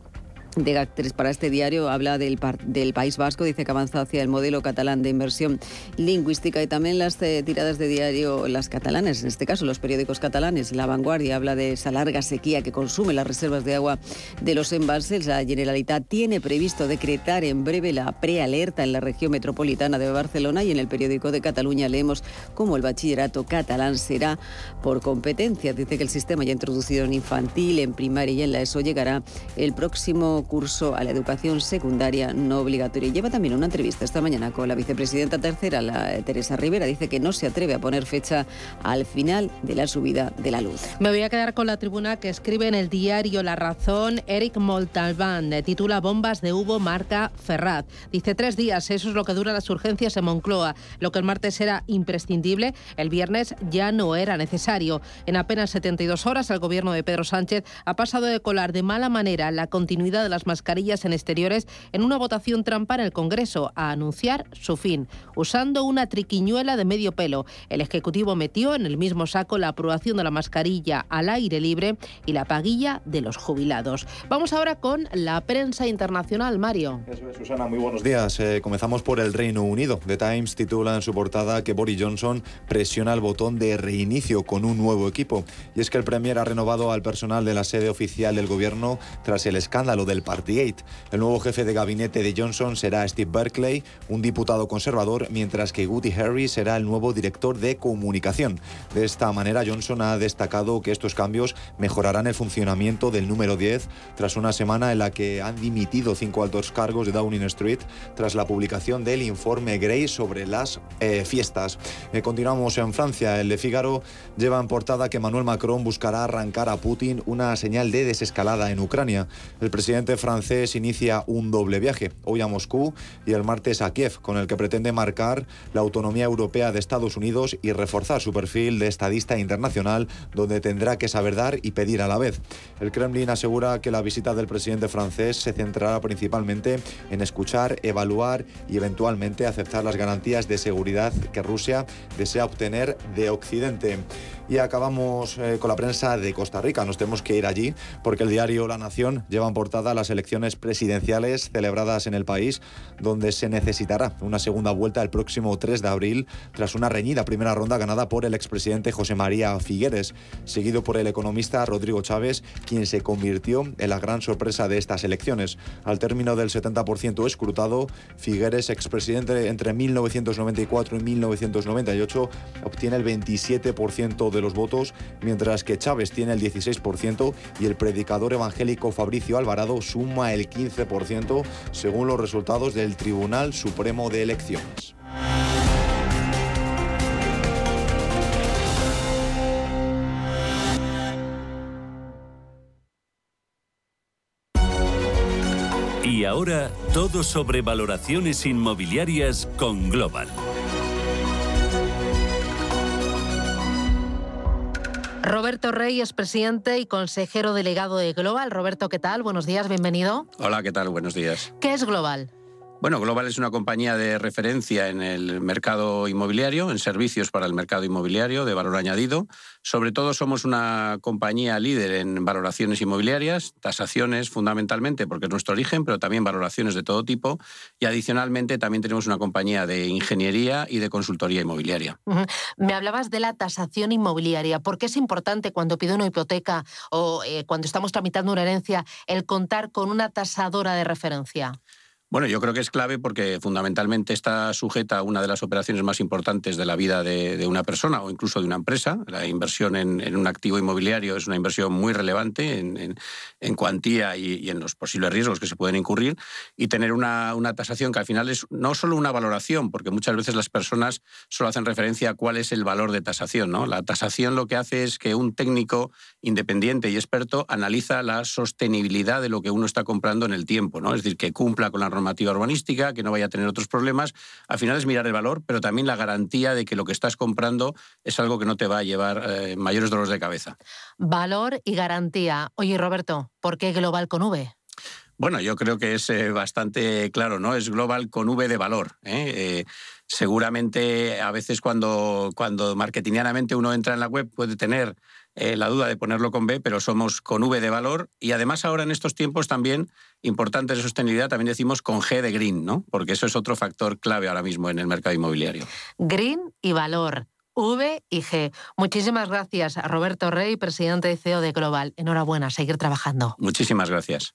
de GAC3 para este diario habla del, del País Vasco, dice que avanza hacia el modelo catalán de inversión lingüística y también las eh, tiradas de diario, las catalanas, en este caso los periódicos catalanes. La Vanguardia habla de esa larga sequía que consume las reservas de agua de los embalses. La Generalitat tiene previsto decretar en breve la prealerta en la región metropolitana de Barcelona y en el periódico de Cataluña leemos cómo el bachillerato catalán será por competencia. Dice que el sistema ya introducido en infantil, en primaria y en la ESO llegará el próximo curso a la educación secundaria no obligatoria. Lleva también una entrevista esta mañana con la vicepresidenta tercera, la Teresa Rivera. Dice que no se atreve a poner fecha al final de la subida de la luz. Me voy a quedar con la tribuna que escribe en el diario La Razón Eric Moltalbán. Titula Bombas de Hubo marca Ferrat. Dice tres días, eso es lo que dura las urgencias en Moncloa. Lo que el martes era imprescindible, el viernes ya no era necesario. En apenas 72 horas, el gobierno de Pedro Sánchez ha pasado de colar de mala manera la continuidad de la las mascarillas en exteriores en una votación trampa en el Congreso a anunciar su fin, usando una triquiñuela de medio pelo. El Ejecutivo metió en el mismo saco la aprobación de la mascarilla al aire libre y la paguilla de los jubilados. Vamos ahora con la prensa internacional, Mario. Eso es, Susana, muy buenos días. Eh, comenzamos por el Reino Unido. The Times titula en su portada que Boris Johnson presiona el botón de reinicio con un nuevo equipo. Y es que el Premier ha renovado al personal de la sede oficial del gobierno tras el escándalo del Partygate. El nuevo jefe de gabinete de Johnson será Steve Berkeley, un diputado conservador, mientras que Woody Harris será el nuevo director de comunicación. De esta manera, Johnson ha destacado que estos cambios mejorarán el funcionamiento del número 10 tras una semana en la que han dimitido cinco altos cargos de Downing Street tras la publicación del informe Gray sobre las eh, fiestas. Eh, continuamos en Francia. El de Figaro lleva en portada que Manuel Macron buscará arrancar a Putin una señal de desescalada en Ucrania. El presidente francés inicia un doble viaje, hoy a Moscú y el martes a Kiev, con el que pretende marcar la autonomía europea de Estados Unidos y reforzar su perfil de estadista internacional, donde tendrá que saber dar y pedir a la vez. El Kremlin asegura que la visita del presidente francés se centrará principalmente en escuchar, evaluar y eventualmente aceptar las garantías de seguridad que Rusia desea obtener de Occidente. Y acabamos eh, con la prensa de Costa Rica. Nos tenemos que ir allí porque el diario La Nación lleva en portada las elecciones presidenciales celebradas en el país, donde se necesitará una segunda vuelta el próximo 3 de abril, tras una reñida primera ronda ganada por el expresidente José María Figueres, seguido por el economista Rodrigo Chávez, quien se convirtió en la gran sorpresa de estas elecciones. Al término del 70% escrutado, Figueres, expresidente entre 1994 y 1998, obtiene el 27% de los votos, mientras que Chávez tiene el 16% y el predicador evangélico Fabricio Alvarado suma el 15%, según los resultados del Tribunal Supremo de Elecciones. Y ahora, todo sobre valoraciones inmobiliarias con Global. Roberto Rey es presidente y consejero delegado de Global. Roberto, ¿qué tal? Buenos días, bienvenido. Hola, ¿qué tal? Buenos días. ¿Qué es Global? Bueno, Global es una compañía de referencia en el mercado inmobiliario, en servicios para el mercado inmobiliario de valor añadido. Sobre todo somos una compañía líder en valoraciones inmobiliarias, tasaciones fundamentalmente porque es nuestro origen, pero también valoraciones de todo tipo. Y adicionalmente también tenemos una compañía de ingeniería y de consultoría inmobiliaria. Me hablabas de la tasación inmobiliaria. ¿Por qué es importante cuando pido una hipoteca o eh, cuando estamos tramitando una herencia el contar con una tasadora de referencia? Bueno, yo creo que es clave porque fundamentalmente está sujeta a una de las operaciones más importantes de la vida de, de una persona o incluso de una empresa. La inversión en, en un activo inmobiliario es una inversión muy relevante en, en- en cuantía y, y en los posibles riesgos que se pueden incurrir. Y tener una, una tasación que al final es no solo una valoración, porque muchas veces las personas solo hacen referencia a cuál es el valor de tasación. ¿no? La tasación lo que hace es que un técnico independiente y experto analiza la sostenibilidad de lo que uno está comprando en el tiempo. ¿no? Es decir, que cumpla con la normativa urbanística, que no vaya a tener otros problemas. Al final es mirar el valor, pero también la garantía de que lo que estás comprando es algo que no te va a llevar eh, mayores dolores de cabeza. Valor y garantía. Oye, Roberto, ¿por qué Global con V? Bueno, yo creo que es eh, bastante claro, ¿no? Es global con V de valor. ¿eh? Eh, seguramente a veces cuando, cuando marketingianamente uno entra en la web puede tener eh, la duda de ponerlo con B, pero somos con V de valor y además ahora en estos tiempos también importantes de sostenibilidad también decimos con G de green, ¿no? Porque eso es otro factor clave ahora mismo en el mercado inmobiliario. Green y valor. V y G. Muchísimas gracias a Roberto Rey, presidente y CEO de Global. Enhorabuena, seguir trabajando. Muchísimas gracias.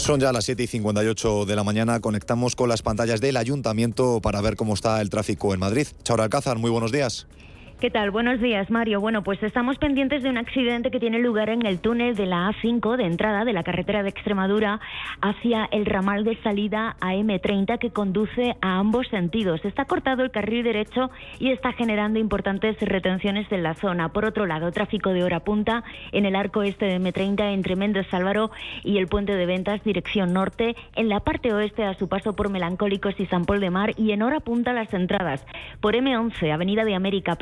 Son ya las 7 y 58 de la mañana. Conectamos con las pantallas del ayuntamiento para ver cómo está el tráfico en Madrid. Chao Alcázar, muy buenos días. ¿Qué tal? Buenos días, Mario. Bueno, pues estamos pendientes de un accidente que tiene lugar en el túnel de la A5 de entrada de la carretera de Extremadura hacia el ramal de salida a M30 que conduce a ambos sentidos. Está cortado el carril derecho y está generando importantes retenciones en la zona. Por otro lado, tráfico de hora punta en el arco este de M30 entre Méndez Álvaro y el puente de ventas dirección norte, en la parte oeste a su paso por Melancólicos y San Paul de Mar y en hora punta las entradas por M11, Avenida de América,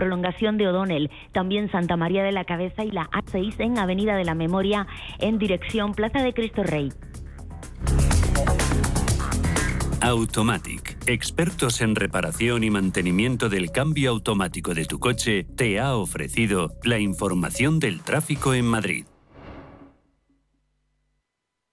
de O'Donnell, también Santa María de la Cabeza y la A6 en Avenida de la Memoria en dirección Plaza de Cristo Rey. Automatic, expertos en reparación y mantenimiento del cambio automático de tu coche, te ha ofrecido la información del tráfico en Madrid.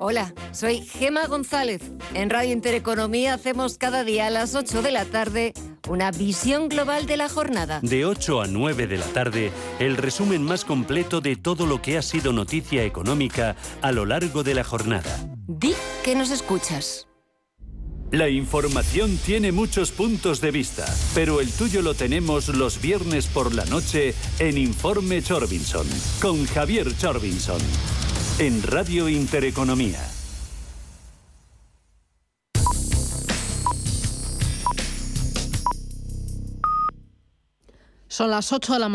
Hola, soy Gema González. En Radio Intereconomía hacemos cada día a las 8 de la tarde una visión global de la jornada. De 8 a 9 de la tarde, el resumen más completo de todo lo que ha sido noticia económica a lo largo de la jornada. Di que nos escuchas. La información tiene muchos puntos de vista, pero el tuyo lo tenemos los viernes por la noche en Informe Chorbinson, con Javier Chorbinson en Radio Intereconomía. Son las 8 de la mañana.